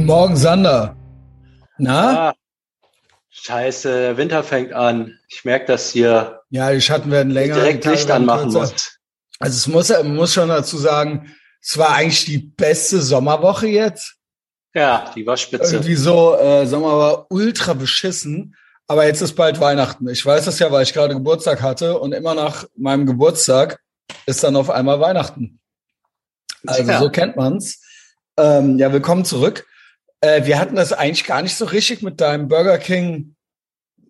Guten Morgen, Sander. Na? Ah, scheiße, Winter fängt an. Ich merke das hier. Ja, die Schatten werden länger. Direkt Licht anmachen muss. Also es muss, man muss schon dazu sagen, es war eigentlich die beste Sommerwoche jetzt. Ja, die war spitze. Irgendwie so, äh, Sommer war ultra beschissen. Aber jetzt ist bald Weihnachten. Ich weiß das ja, weil ich gerade Geburtstag hatte und immer nach meinem Geburtstag ist dann auf einmal Weihnachten. Also ja. so kennt man's. Ähm, ja, willkommen zurück. Äh, wir hatten das eigentlich gar nicht so richtig mit deinem Burger King.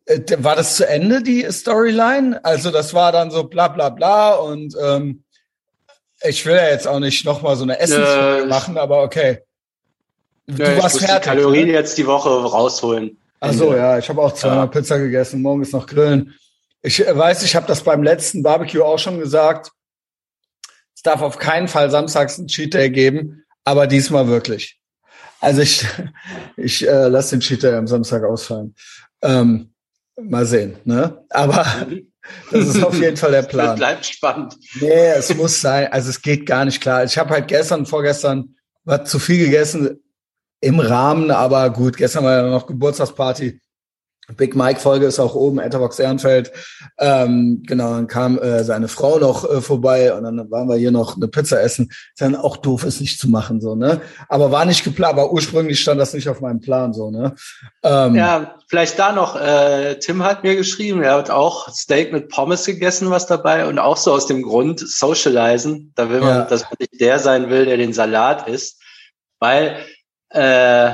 Äh, war das zu Ende, die Storyline? Also das war dann so bla bla bla und ähm, ich will ja jetzt auch nicht nochmal so eine Essensfolge äh, machen, aber okay. Du ja, warst ich fertig. Die Kalorien ne? jetzt die Woche rausholen. Ach so, ja, ich habe auch zweimal ja. Pizza gegessen. Morgen ist noch Grillen. Ich äh, weiß, ich habe das beim letzten Barbecue auch schon gesagt. Es darf auf keinen Fall samstags ein Cheat Day geben, aber diesmal wirklich. Also ich, ich äh, lasse den Cheat Day am Samstag ausfallen. Ähm, mal sehen, ne? Aber das ist auf jeden Fall der Plan. Bleibt spannend. Nee, es muss sein. Also es geht gar nicht klar. Ich habe halt gestern, vorgestern, war zu viel gegessen im Rahmen, aber gut, gestern war ja noch Geburtstagsparty. Big Mike Folge ist auch oben, Etherbox Ehrenfeld. Ähm, genau, dann kam äh, seine Frau noch äh, vorbei und dann waren wir hier noch eine Pizza essen. Ist dann auch doof, es nicht zu machen, so, ne? Aber war nicht geplant, aber ursprünglich stand das nicht auf meinem Plan, so, ne? Ähm, ja, vielleicht da noch, äh, Tim hat mir geschrieben, er hat auch Steak mit Pommes gegessen, was dabei und auch so aus dem Grund socializen. Da will man, ja. dass man nicht der sein will, der den Salat isst. Weil, äh,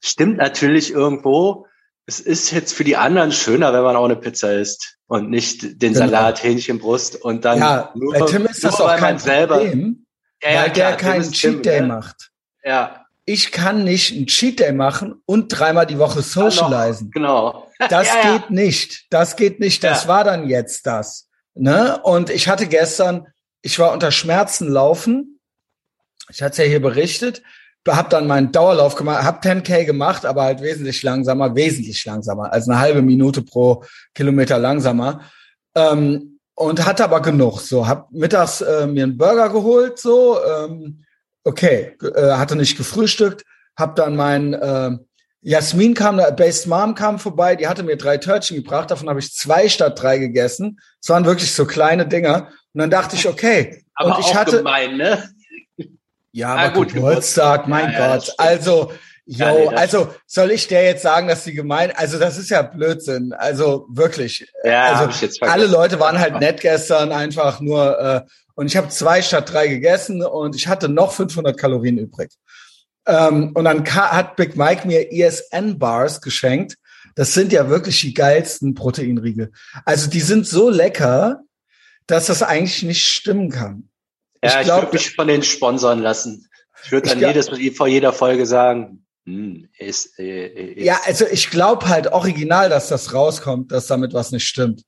stimmt natürlich irgendwo, es ist jetzt für die anderen schöner, wenn man auch eine Pizza isst und nicht den genau. Salat, Hähnchenbrust und dann ja, nur, bei Tim ist das auch kein selber, Problem, ja, ja, weil klar, der keinen Cheat Day ne? macht. Ja. Ich kann nicht einen Cheat Day machen und dreimal die Woche socialisen. genau. Das geht nicht. Das geht nicht. Das war dann jetzt das. Ne? Und ich hatte gestern, ich war unter Schmerzen laufen. Ich hatte es ja hier berichtet habe dann meinen Dauerlauf gemacht, habe 10k gemacht, aber halt wesentlich langsamer, wesentlich langsamer, also eine halbe Minute pro Kilometer langsamer. Ähm, und hatte aber genug. So, hab mittags äh, mir einen Burger geholt, so, ähm, okay, äh, hatte nicht gefrühstückt, hab dann mein äh, Jasmin kam, Based Mom kam vorbei, die hatte mir drei Törtchen gebracht, davon habe ich zwei statt drei gegessen. Es waren wirklich so kleine Dinger. Und dann dachte ich, okay. Aber und ich auch hatte, gemein, ne? Ja, aber gut, Geburtstag, mein ja, Gott. Also, yo, ja, nee, also soll ich der jetzt sagen, dass sie gemein, also das ist ja Blödsinn. Also wirklich. Ja, also alle Leute waren halt nett gestern, einfach nur äh, und ich habe zwei statt drei gegessen und ich hatte noch 500 Kalorien übrig. Ähm, und dann hat Big Mike mir ESN Bars geschenkt. Das sind ja wirklich die geilsten Proteinriegel. Also die sind so lecker, dass das eigentlich nicht stimmen kann. Ja, ich, ich würde mich von den sponsern lassen. Ich würde dann jedes, vor jeder Folge sagen, hm, ist, äh, ist. Ja, also ich glaube halt original, dass das rauskommt, dass damit was nicht stimmt.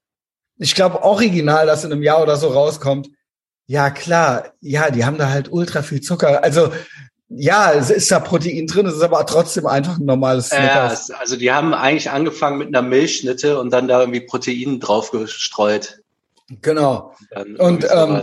Ich glaube original, dass in einem Jahr oder so rauskommt. Ja, klar. Ja, die haben da halt ultra viel Zucker. Also, ja, es ist da Protein drin, es ist aber trotzdem einfach ein normales Snickers. Ja, also die haben eigentlich angefangen mit einer Milchschnitte und dann da irgendwie Protein drauf gestreut. Genau. Und, und ähm,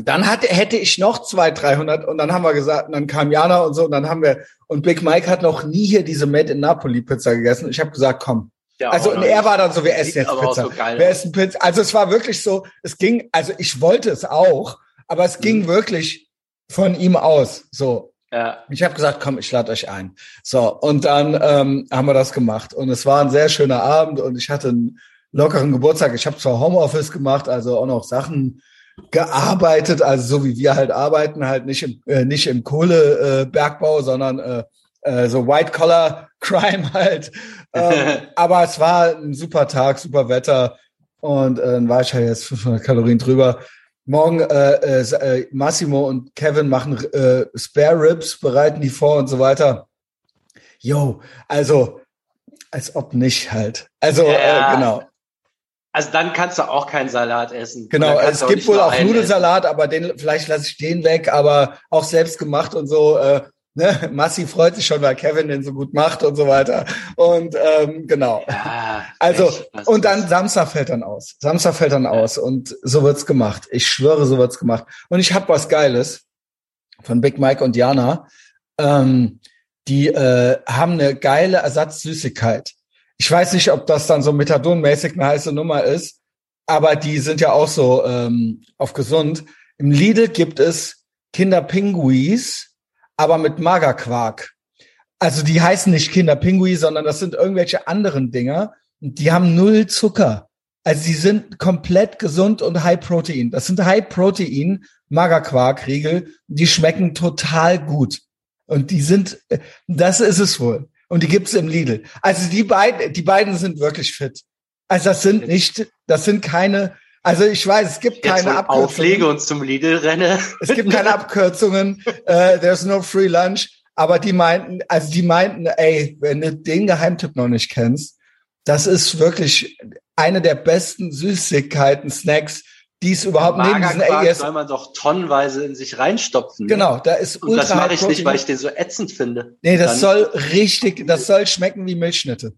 dann hatte, hätte ich noch zwei, 300 und dann haben wir gesagt, und dann kam Jana und so und dann haben wir, und Big Mike hat noch nie hier diese Made in Napoli Pizza gegessen. Ich habe gesagt, komm. Ja, also und er war dann so, wir essen jetzt Pizza. So wir essen Pizza. Also es war wirklich so, es ging, also ich wollte es auch, aber es ging mhm. wirklich von ihm aus. So. Ja. Ich habe gesagt, komm, ich lade euch ein. So, und dann ähm, haben wir das gemacht. Und es war ein sehr schöner Abend und ich hatte einen lockeren Geburtstag. Ich habe zwar Homeoffice gemacht, also auch noch Sachen gearbeitet, also so wie wir halt arbeiten, halt nicht im, äh, nicht im Kohlebergbau, äh, sondern äh, äh, so White Collar Crime halt. Ähm, aber es war ein super Tag, super Wetter und äh, dann war ich halt jetzt 500 Kalorien drüber. Morgen äh, äh, Massimo und Kevin machen äh, Spare Ribs, bereiten die vor und so weiter. Yo, also als ob nicht halt. Also ja. äh, genau. Also dann kannst du auch keinen Salat essen. Genau, es gibt wohl auch Nudelsalat, aber den vielleicht lasse ich den weg, aber auch selbst gemacht und so. Äh, ne? Massi freut sich schon, weil Kevin den so gut macht und so weiter. Und ähm, genau. Ja, also echt, und dann Samstag fällt dann aus. Samstag fällt dann ja. aus und so wird's gemacht. Ich schwöre, so wird's gemacht. Und ich habe was Geiles von Big Mike und Jana. ähm, die äh, haben eine geile Ersatzsüßigkeit. Ich weiß nicht, ob das dann so methadonmäßig eine heiße Nummer ist, aber die sind ja auch so ähm, auf gesund. Im Lidl gibt es Kinderpinguis, aber mit Magerquark. Also die heißen nicht Kinderpingui, sondern das sind irgendwelche anderen Dinger. Und die haben null Zucker. Also sie sind komplett gesund und High Protein. Das sind High Protein Magerquark-Riegel. Die schmecken total gut. Und die sind, das ist es wohl. Und die gibt's im Lidl. Also die beiden, die beiden sind wirklich fit. Also das sind nicht, das sind keine, also ich weiß, es gibt Jetzt keine Abkürzungen. Auflege und zum Lidl renne. Es gibt keine Abkürzungen. uh, there's no free lunch. Aber die meinten, also die meinten, ey, wenn du den Geheimtipp noch nicht kennst, das ist wirklich eine der besten Süßigkeiten, Snacks, die es überhaupt neben diesen AES soll man doch tonnenweise in sich reinstopfen. Ne? Genau, da ist Und ultra das mache ich nicht, weil ich den so ätzend finde. Nee, das soll richtig, das soll schmecken wie Milchschnitte.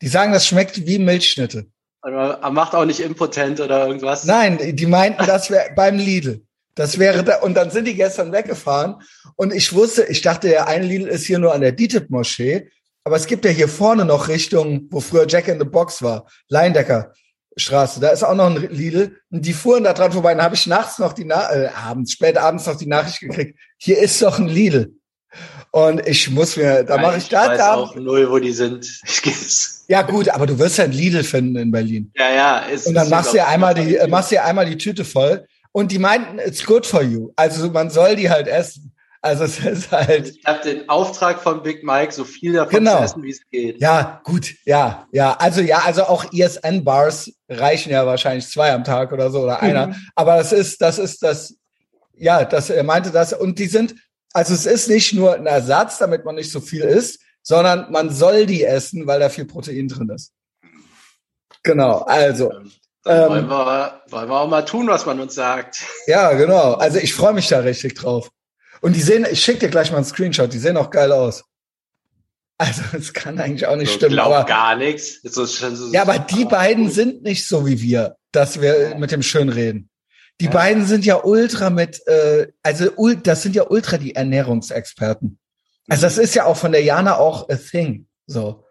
Die sagen, das schmeckt wie Milchschnitte. Man macht auch nicht impotent oder irgendwas. Nein, die meinten, das wäre beim Lidl. Das wäre da, und dann sind die gestern weggefahren und ich wusste, ich dachte, der eine Lidl ist hier nur an der DITIB-Moschee, aber es gibt ja hier vorne noch Richtung, wo früher Jack in the Box war, Leindecker Straße, da ist auch noch ein Lidl und die fuhren da dran vorbei, dann habe ich nachts noch die, Na äh, abends, spät abends noch die Nachricht gekriegt, hier ist doch ein Lidl. Und ich muss mir, da mache ich, ich da. Ich weiß da, auch null, wo die sind. ja gut, aber du wirst ja ein Lidl finden in Berlin. Ja, ja. Ist, und dann machst du ja einmal die, machst du ja einmal die Tüte voll. Und die meinten, it's good for you. Also man soll die halt essen. Also es ist halt. Ich habe den Auftrag von Big Mike, so viel davon genau. zu essen, wie es geht. Ja, gut, ja, ja. Also ja, also auch ESN-Bars reichen ja wahrscheinlich zwei am Tag oder so oder einer. Mhm. Aber das ist, das ist das, ja, das, er meinte das. Und die sind, also es ist nicht nur ein Ersatz, damit man nicht so viel isst, sondern man soll die essen, weil da viel Protein drin ist. Genau, also. Dann wollen, ähm, wir, wollen wir auch mal tun, was man uns sagt. Ja, genau. Also ich freue mich da richtig drauf. Und die sehen, ich schicke dir gleich mal einen Screenshot, die sehen auch geil aus. Also, es kann eigentlich auch nicht so, stimmen. aber gar nichts. So, so, ja, aber die beiden sind nicht so wie wir, dass wir mit dem schön reden. Die ja. beiden sind ja ultra mit, äh, also das sind ja ultra die Ernährungsexperten. Also das ist ja auch von der Jana auch a thing. So.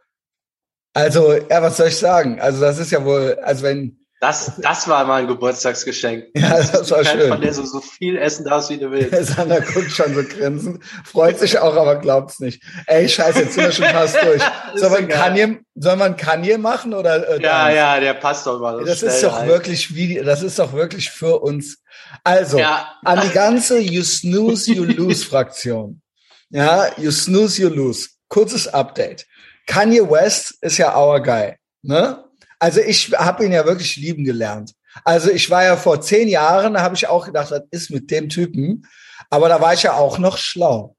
Also, ja, was soll ich sagen? Also das ist ja wohl, also wenn das, das war mal ein Geburtstagsgeschenk. Ja, das war schön. Von der du so viel essen darfst, wie du willst. Sander guckt schon so grinsen, freut sich auch, aber glaubt's nicht. Ey, scheiße, jetzt sind wir schon fast durch. Soll man, Kanye, soll man Kanye machen oder? Äh, ja, ja, der passt doch mal. Das ist doch wirklich wie, das ist doch wirklich für uns. Also, ja. an die ganze You Snooze, You Lose Fraktion. Ja, You Snooze, You Lose. Kurzes Update. Kanye West ist ja our guy, ne? Also ich habe ihn ja wirklich lieben gelernt. Also ich war ja vor zehn Jahren, da habe ich auch gedacht, was ist mit dem Typen? Aber da war ich ja auch noch schlau.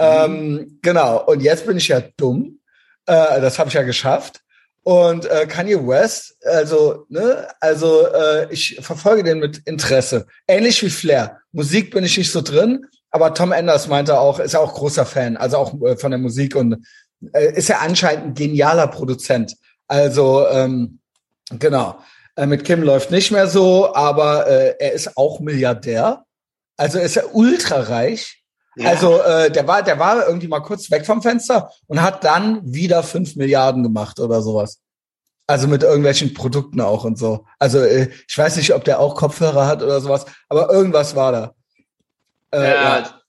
Mhm. Ähm, genau. Und jetzt bin ich ja dumm. Äh, das habe ich ja geschafft. Und äh, Kanye West, also, ne, also äh, ich verfolge den mit Interesse. Ähnlich wie Flair. Musik bin ich nicht so drin, aber Tom Enders meinte auch, ist ja auch großer Fan, also auch äh, von der Musik und äh, ist ja anscheinend ein genialer Produzent. Also ähm, Genau. Äh, mit Kim läuft nicht mehr so, aber äh, er ist auch Milliardär. Also ist er ultra reich. Ja. Also äh, der war, der war irgendwie mal kurz weg vom Fenster und hat dann wieder fünf Milliarden gemacht oder sowas. Also mit irgendwelchen Produkten auch und so. Also äh, ich weiß nicht, ob der auch Kopfhörer hat oder sowas, aber irgendwas war da. Äh, ja. ja.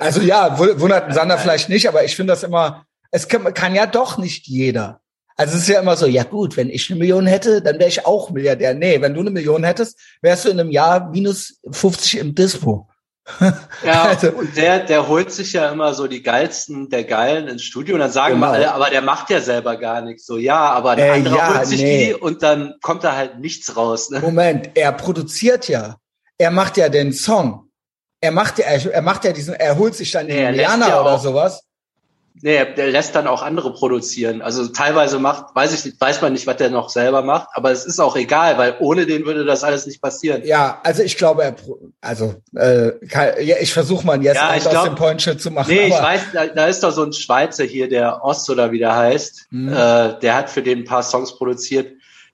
Also ja, wundert Sander vielleicht nicht, aber ich finde das immer, es kann, kann ja doch nicht jeder. Also es ist ja immer so, ja gut, wenn ich eine Million hätte, dann wäre ich auch Milliardär. Nee, wenn du eine Million hättest, wärst du in einem Jahr minus 50 im Dispo. ja, also, und der, der holt sich ja immer so die geilsten der Geilen ins Studio und dann sagen genau. wir alle, aber der macht ja selber gar nichts. So, ja, aber der äh, andere ja, holt sich nee. die und dann kommt da halt nichts raus. Ne? Moment, er produziert ja. Er macht ja den Song. Er macht ja, er macht ja diesen, er holt sich dann nee, Indianer ja oder sowas. Nee, der lässt dann auch andere produzieren. Also teilweise macht, weiß ich nicht, weiß man nicht, was der noch selber macht, aber es ist auch egal, weil ohne den würde das alles nicht passieren. Ja, also ich glaube, er, also äh, kann, ja, ich versuche mal jetzt ja, glaub, aus dem Point Shit zu machen. Nee, ich weiß, da, da, ist doch so ein Schweizer hier, der Ost oder wie der heißt, mhm. äh, der hat für den ein paar Songs produziert.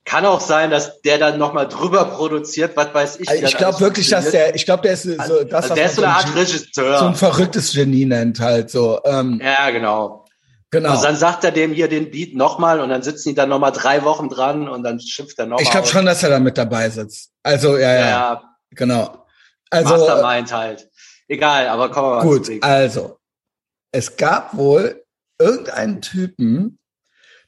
Kann auch sein, dass der dann nochmal drüber produziert, was weiß ich. Also ich glaube wirklich, dass der, ich glaube, der ist so, also, das, also der ist so eine Art Regisseur. So ein verrücktes Genie nennt halt so. Ähm, ja, genau. Genau. Also dann sagt er dem hier den Beat nochmal und dann sitzen die dann nochmal drei Wochen dran und dann schimpft er nochmal. Ich glaube schon, dass er da mit dabei sitzt. Also, ja, ja. ja genau. Also. Mastermind halt. Egal, aber kommen wir mal Gut, also. Es gab wohl irgendeinen Typen,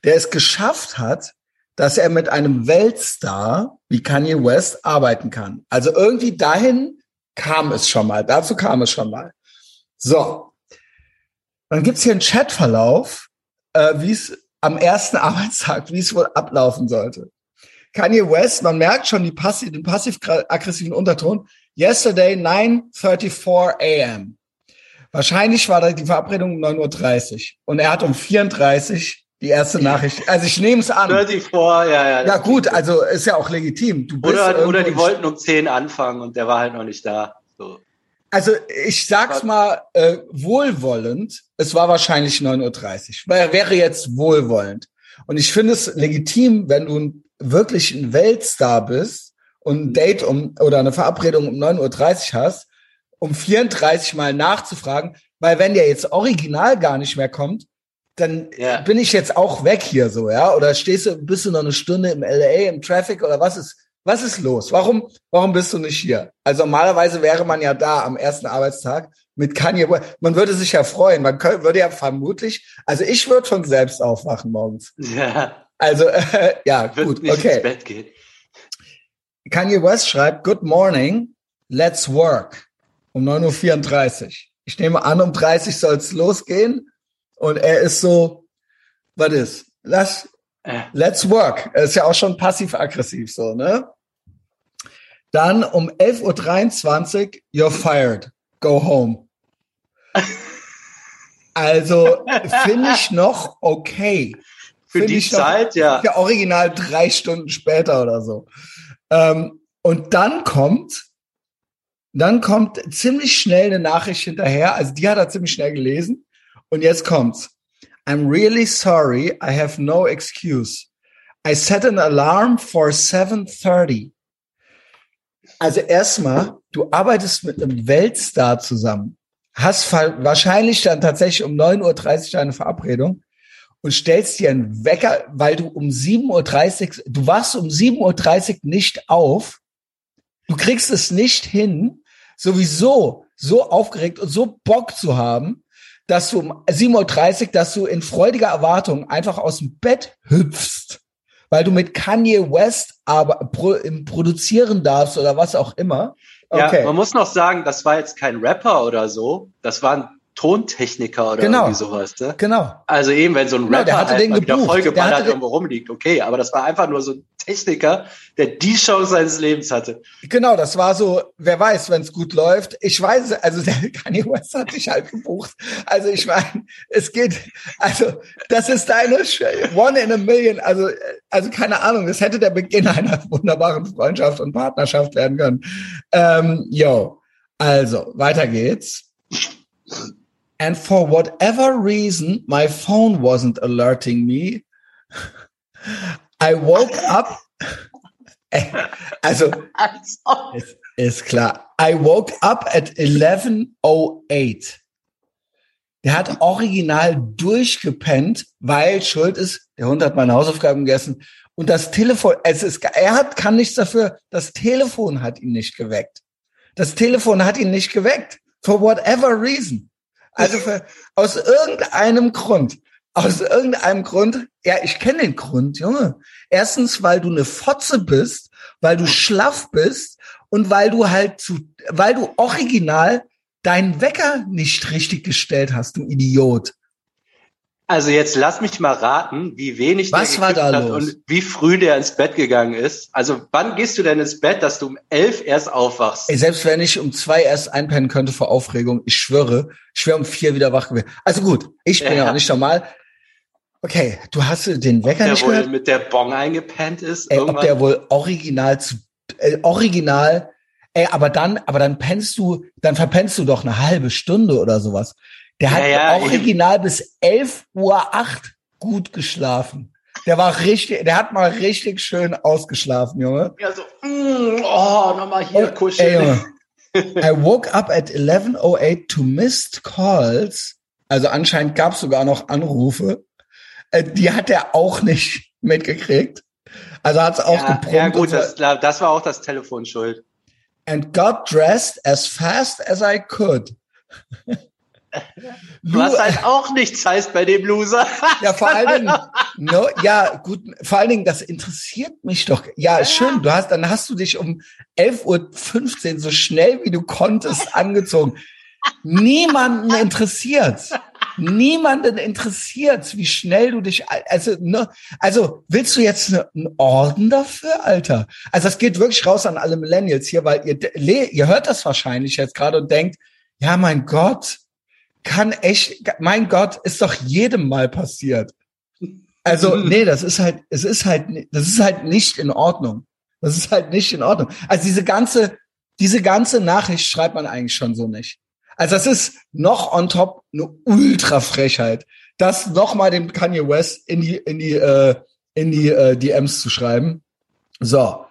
der es geschafft hat, dass er mit einem Weltstar wie Kanye West arbeiten kann. Also irgendwie dahin kam es schon mal. Dazu kam es schon mal. So. Dann gibt's hier einen Chatverlauf, äh, wie es am ersten Arbeitstag, wie es wohl ablaufen sollte. Kanye West, man merkt schon die passiv, den passiv-aggressiven Unterton. Yesterday 9.34 a.m. Wahrscheinlich war da die Verabredung um 9.30 Uhr. Und er hat um 34 die erste Nachricht. Also ich nehme es an. 34, ja, ja. Ja gut, also ist ja auch legitim. Du bist oder, oder die wollten um 10 anfangen und der war halt noch nicht da. So. Also ich sag's mal äh, wohlwollend, es war wahrscheinlich 9.30 Uhr. Er wäre jetzt wohlwollend. Und ich finde es legitim, wenn du wirklich ein Weltstar bist und ein Date um oder eine Verabredung um 9.30 Uhr hast, um 34 Mal nachzufragen, weil wenn der jetzt original gar nicht mehr kommt, dann ja. bin ich jetzt auch weg hier so, ja? Oder stehst du, bist du noch eine Stunde im LA im Traffic oder was ist, was ist los? Warum, warum bist du nicht hier? Also normalerweise wäre man ja da am ersten Arbeitstag mit Kanye West. Man würde sich ja freuen. Man könnte, würde ja vermutlich, also ich würde von selbst aufwachen morgens. Ja. Also, äh, ja, Wird gut, nicht okay. Ins Bett gehen. Kanye West schreibt, Good morning, let's work. Um 9.34 Uhr. Ich nehme an, um 30 soll es losgehen. Und er ist so, was ist? Lass, äh. let's work. Er ist ja auch schon passiv-aggressiv so, ne? Dann um 11.23 Uhr, you're fired. Go home. Also finde ich noch okay. Für die Zeit, ja. Ja, original drei Stunden später oder so. Ähm, und dann kommt, dann kommt ziemlich schnell eine Nachricht hinterher. Also die hat er ziemlich schnell gelesen. Und jetzt kommt's. I'm really sorry. I have no excuse. I set an alarm for 7.30. Also erstmal, du arbeitest mit einem Weltstar zusammen, hast wahrscheinlich dann tatsächlich um 9.30 Uhr eine Verabredung und stellst dir einen Wecker, weil du um 7.30 Uhr, du wachst um 7.30 Uhr nicht auf, du kriegst es nicht hin, sowieso so aufgeregt und so Bock zu haben, dass du um 7.30 Uhr, dass du in freudiger Erwartung einfach aus dem Bett hüpfst, weil du mit Kanye West aber pro, produzieren darfst oder was auch immer. Okay. Ja, man muss noch sagen, das war jetzt kein Rapper oder so. Das war ein Tontechniker oder genau. irgendwie sowas. Ne? Genau. Also eben, wenn so ein genau, Rapper genau, halt mal wieder vollgeballert irgendwo rumliegt, okay, aber das war einfach nur so ein Techniker, der die Chance seines Lebens hatte. Genau, das war so, wer weiß, wenn es gut läuft. Ich weiß, also der Kanye West hat dich halt gebucht. Also ich meine, es geht, also das ist deine One in a Million, also, also keine Ahnung, das hätte der Beginn einer wunderbaren Freundschaft und Partnerschaft werden können. Ähm, yo, also, weiter geht's. And for whatever reason, my phone wasn't alerting me. I woke up. Also, ist, ist klar. I woke up at 11.08. Der hat original durchgepennt, weil schuld ist, der Hund hat meine Hausaufgaben gegessen und das Telefon, es ist, er hat, kann nichts dafür, das Telefon hat ihn nicht geweckt. Das Telefon hat ihn nicht geweckt. For whatever reason. Also für, aus irgendeinem Grund. Aus irgendeinem Grund, ja, ich kenne den Grund, Junge. Erstens, weil du eine Fotze bist, weil du schlaff bist und weil du halt zu, weil du original deinen Wecker nicht richtig gestellt hast, du Idiot. Also jetzt lass mich mal raten, wie wenig Was der war da hat los? und wie früh der ins Bett gegangen ist. Also wann gehst du denn ins Bett, dass du um elf erst aufwachst? Ey, selbst wenn ich um zwei erst einpennen könnte vor Aufregung, ich schwöre, ich wäre um vier wieder wach gewesen. Also gut, ich bin ja, Ja. auch nicht normal. Okay, du hast den Wecker der nicht wohl gehört? mit der Bong eingepennt ist. Ey, ob der wohl original zu, äh, original, ey, aber dann, aber dann pennst du, dann verpennst du doch eine halbe Stunde oder sowas. Der hat Ja, ja, original bis 11 Uhr gut geschlafen. Der war richtig, der hat mal richtig schön ausgeschlafen, Junge. Ja, so, mm, oh, nochmal hier oh, kuscheln. I woke up at 11.08 to missed calls. Also anscheinend gab es sogar noch Anrufe. Äh, die hat er auch nicht mitgekriegt. Also hat es auch ja, geprummt. Ja gut, das, das war auch das Telefon schuld. And got dressed as fast as I could. Was halt auch nichts heißt bei dem Loser. Ja, vor allen Dingen, no, ja, gut, vor allen Dingen, das interessiert mich doch. Ja, ja, schön, du hast, dann hast du dich um 11.15 Uhr so schnell wie du konntest angezogen. Niemanden interessiert. Niemanden interessiert, wie schnell du dich, also, ne, also, willst du jetzt ne, einen Orden dafür, Alter? Also, das geht wirklich raus an alle Millennials hier, weil ihr, ihr hört das wahrscheinlich jetzt gerade und denkt, ja, mein Gott, kann echt, mein Gott, ist doch jedem mal passiert. Also, nee, das ist halt, es ist halt, das ist halt nicht in Ordnung. Das ist halt nicht in Ordnung. Also diese ganze, diese ganze Nachricht schreibt man eigentlich schon so nicht. Also das ist noch on top eine Ultra-Frechheit, das nochmal dem Kanye West in die, in die, äh, in die äh, DMs zu schreiben. So.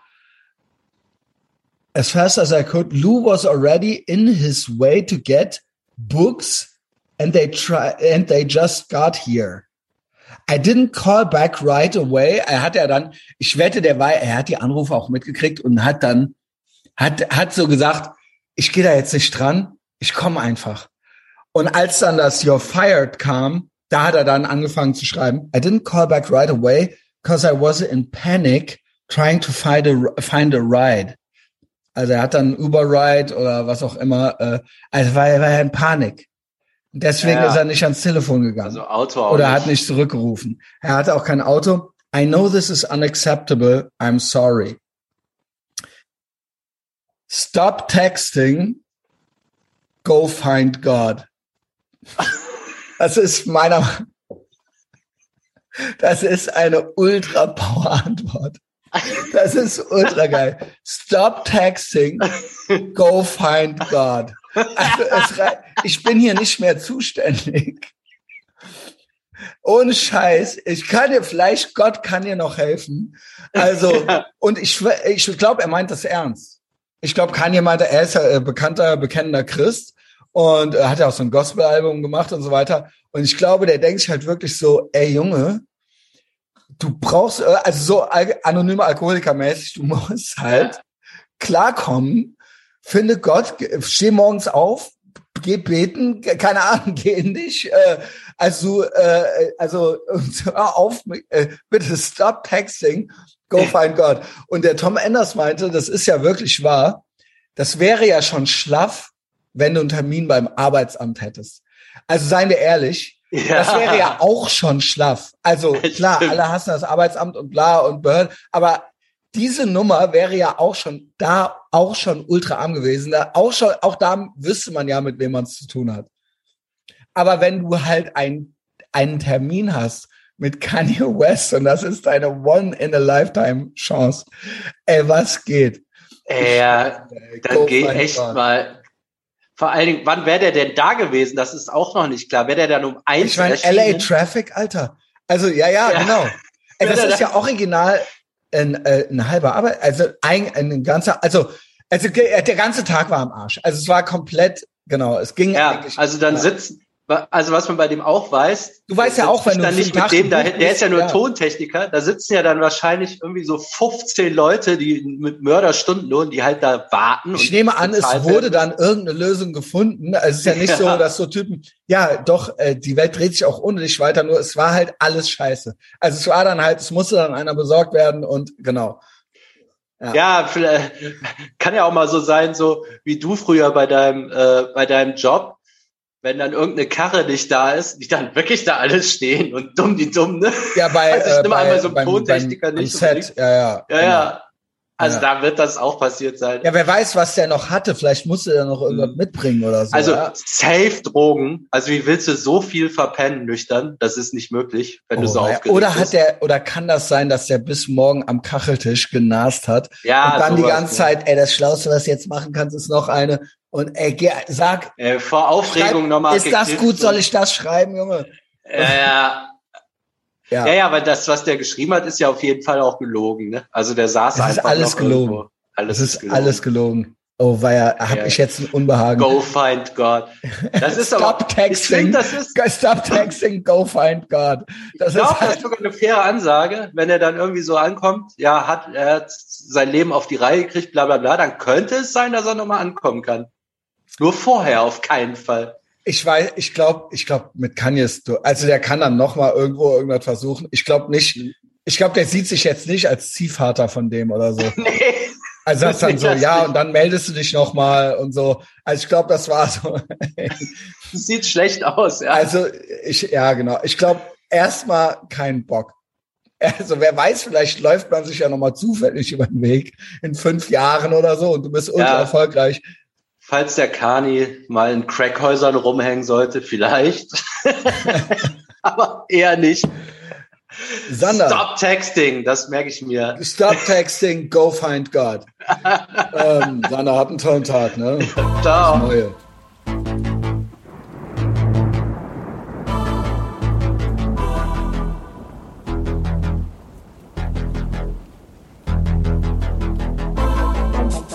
As fast as I could, Lou was already in his way to get books and they try and they just got here. I didn't call back right away. Er hat ja dann, ich wette, der war, er hat die Anrufe auch mitgekriegt und hat dann, hat, hat so gesagt, ich gehe da jetzt nicht dran, ich komme einfach. Und als dann das You're fired kam, da hat er dann angefangen zu schreiben, I didn't call back right away because I was in panic trying to find a, find a ride. Also er hat dann Uber Ride oder was auch immer, äh, also war, war er in Panik. Deswegen ja. ist er nicht ans Telefon gegangen. Also Auto auch Oder nicht. hat nicht zurückgerufen. Er hatte auch kein Auto. I know this is unacceptable. I'm sorry. Stop texting. Go find God. Das ist meiner, das ist eine ultra power Antwort. Das ist ultra geil. Stop texting. Go find God. Also ich bin hier nicht mehr zuständig. Ohne Scheiß. Ich kann dir, vielleicht Gott kann dir noch helfen. Also, und ich, ich glaube, er meint das ernst. Ich glaube, Kanye meinte, er ist ja bekannter, bekennender Christ und er hat ja auch so ein Gospel-Album gemacht und so weiter. Und ich glaube, der denkt sich halt wirklich so, ey Junge, du brauchst, also so anonyme Alkoholiker-mäßig, du musst halt klarkommen finde Gott, steh morgens auf, geh beten, keine Ahnung, geh in dich. Äh, also, äh, also hör auf, äh, bitte stop texting, go find God. Und der Tom Enders meinte, das ist ja wirklich wahr. Das wäre ja schon schlaff, wenn du einen Termin beim Arbeitsamt hättest. Also seien wir ehrlich, ja. das wäre ja auch schon schlaff. Also klar, alle hassen das Arbeitsamt und bla und Behörden, aber diese Nummer wäre ja auch schon da auch schon ultra arm gewesen. Da auch schon, auch da wüsste man ja, mit wem man es zu tun hat. Aber wenn du halt ein, einen Termin hast mit Kanye West und das ist deine One in a Lifetime Chance, ey, was geht? Ey, ja, dann geh echt God. mal. Vor allen Dingen, wann wäre der denn da gewesen? Das ist auch noch nicht klar. Wäre der dann um eins? Ich meine, LA Traffic, Alter. Also, ja, ja, ja. genau. Ey, das ist ja original ein, äh, ein halber Arbeit, also ein, ein ganzer, also, also der ganze Tag war am Arsch. Also es war komplett, genau, es ging ja. Also dann sitzen, also was man bei dem auch weiß. Du weißt ja auch, wenn du dann nicht mit dem da, der ist ja nur ja. Tontechniker, da sitzen ja dann wahrscheinlich irgendwie so 15 Leute, die mit Mörderstundenlohn, die halt da warten. Ich nehme an, es wurde dann irgendeine Lösung gefunden. Also es ist ja nicht ja. so, dass so Typen, ja, doch, äh, die Welt dreht sich auch ohne dich weiter, nur es war halt alles scheiße. Also es war dann halt, es musste dann einer besorgt werden und genau. Ja. ja, vielleicht kann ja auch mal so sein, so wie du früher bei deinem äh, bei deinem Job, wenn dann irgendeine Karre nicht da ist, die dann wirklich da alles stehen und dumm die dumm, ne? Ja, bei, also ich nehme äh, einmal so einen Tontechniker nicht. Set. Ja, ja. Ja, ja. Also ja. da wird das auch passiert sein. Ja, wer weiß, was der noch hatte. Vielleicht musste er noch irgendwas mhm. mitbringen oder so. Also ja? safe Drogen. Also wie willst du so viel verpennen nüchtern? Das ist nicht möglich, wenn oh, du so aufgeregt Oder hat der, oder kann das sein, dass der bis morgen am Kacheltisch genast hat? Ja. Und dann die ganze Zeit, ey, das Schlauste, was du jetzt machen kannst, ist noch eine. Und ey, geh, sag. Äh, vor Aufregung nochmal. Ist das gut? Soll ich das schreiben, Junge? Ja, ja. Ja. ja, ja, weil das, was der geschrieben hat, ist ja auf jeden Fall auch gelogen. Ne? Also der saß es einfach ist alles gelogen. Irgendwo. Alles es ist gelogen. alles gelogen. Oh, weil ja, habe ich jetzt ein Unbehagen. Go find God. Das ist Stop aber, texting. Find, das ist, Stop texting, go find God. Das ich glaube, halt, das ist sogar eine faire Ansage, wenn er dann irgendwie so ankommt, ja, hat er sein Leben auf die Reihe gekriegt, bla bla bla, dann könnte es sein, dass er nochmal ankommen kann. Nur vorher auf keinen Fall. Ich weiß, ich glaube, ich glaube, mit Kanye ist, also der kann dann nochmal irgendwo irgendwas versuchen. Ich glaube nicht, ich glaube, der sieht sich jetzt nicht als Ziehvater von dem oder so. nee. Also das dann so, ja, und dann meldest du dich nochmal und so. Also ich glaube, das war so. Sieht schlecht aus, ja. Also ich, ja, genau. Ich glaube, erstmal keinen Bock. Also wer weiß, vielleicht läuft man sich ja nochmal zufällig über den Weg in fünf Jahren oder so und du bist ultra ja. erfolgreich. Falls der Kani mal in Crackhäusern rumhängen sollte, vielleicht. Aber eher nicht. Sander. Stop texting, das merke ich mir. Stop texting, go find God. ähm, Sander, habt einen tollen Tag. Ne? Ciao.